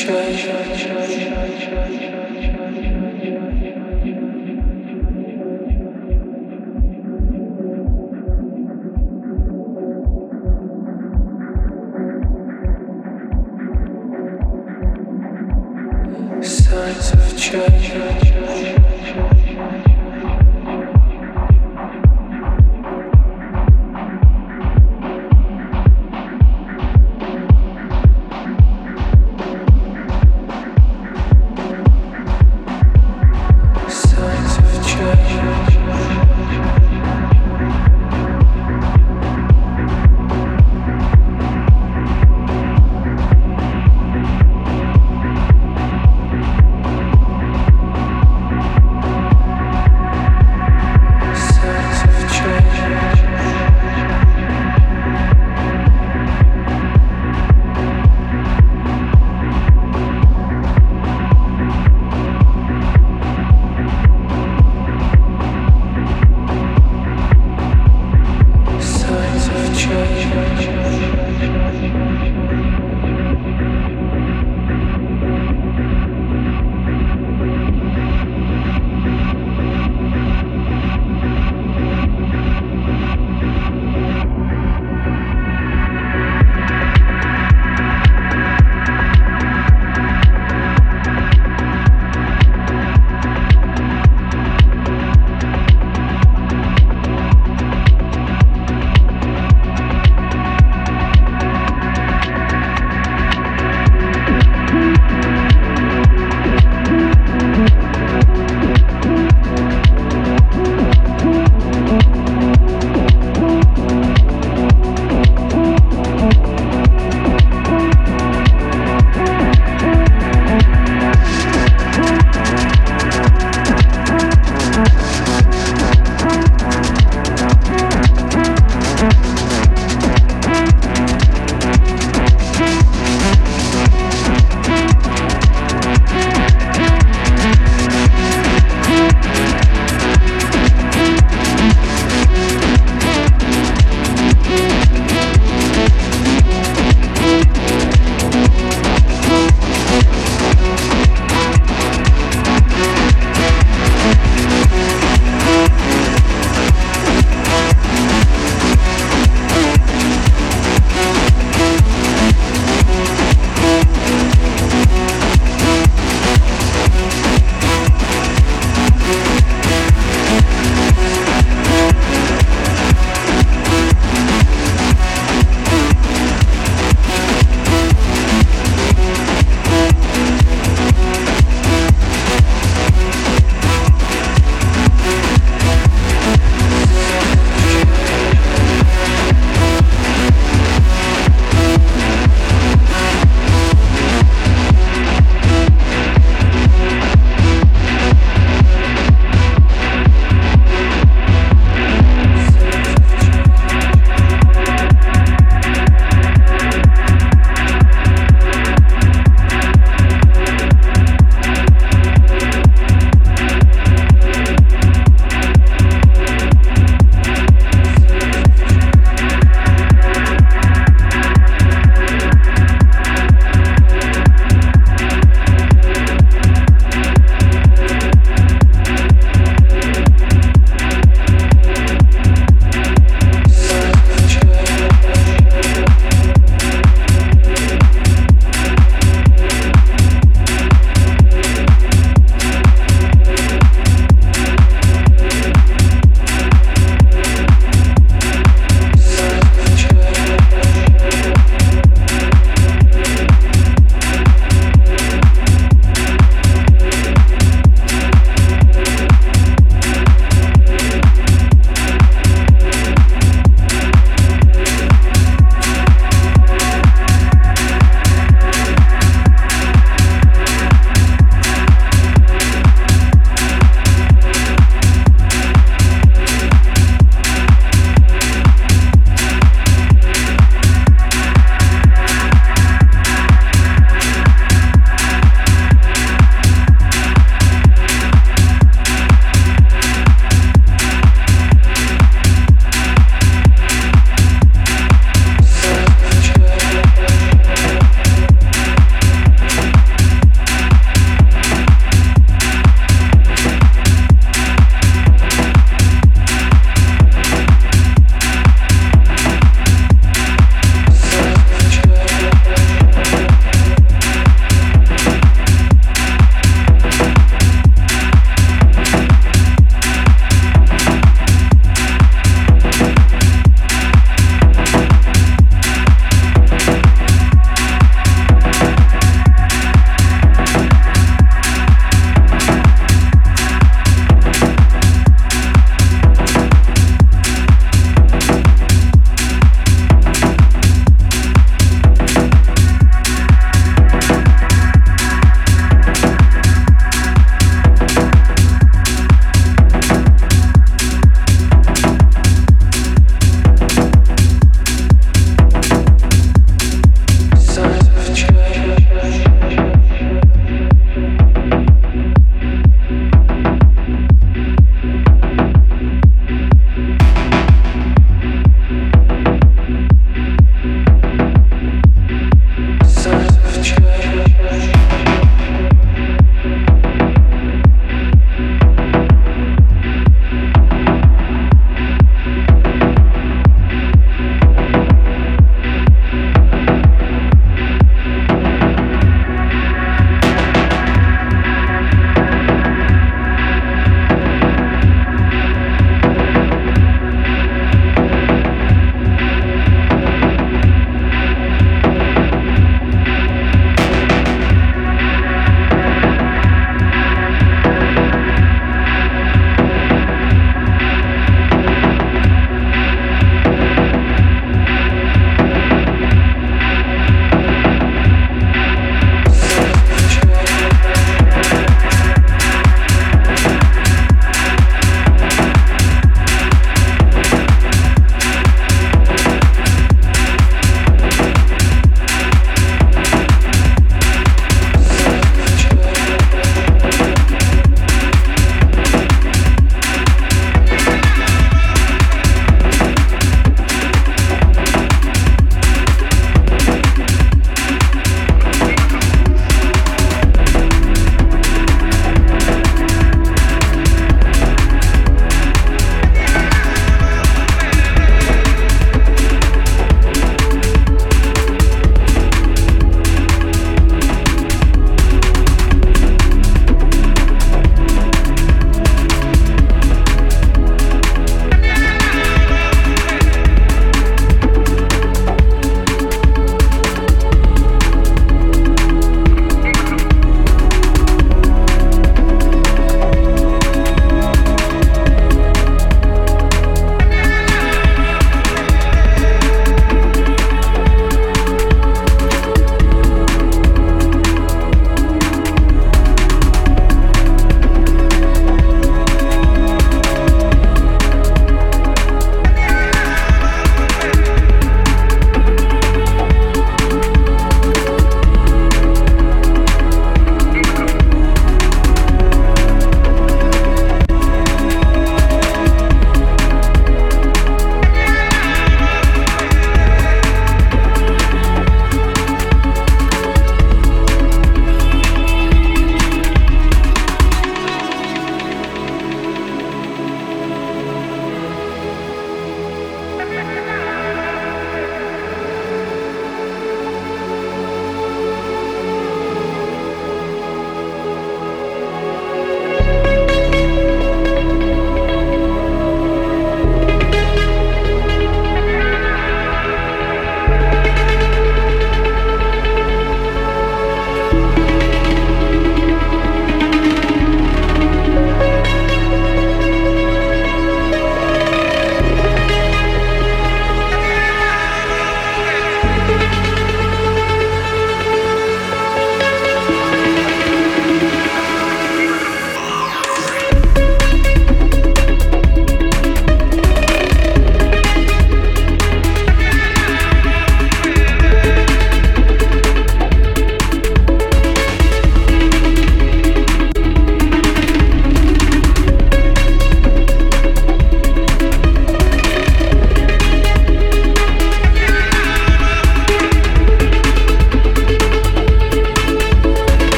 treasure.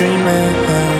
Dreaming.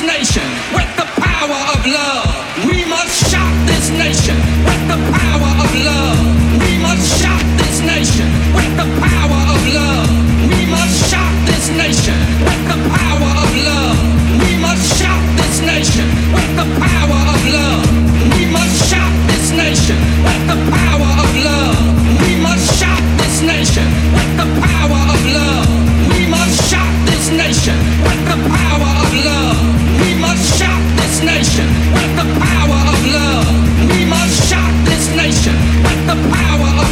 with the power of love. We must shock this nation with the power of love. We must shock this nation with the power of love. We must shock this nation with the power of love. We must shock this nation the power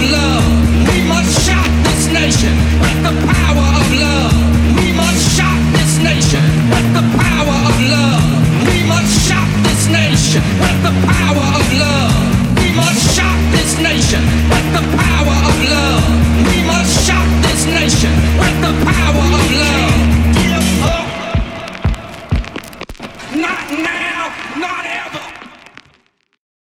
love.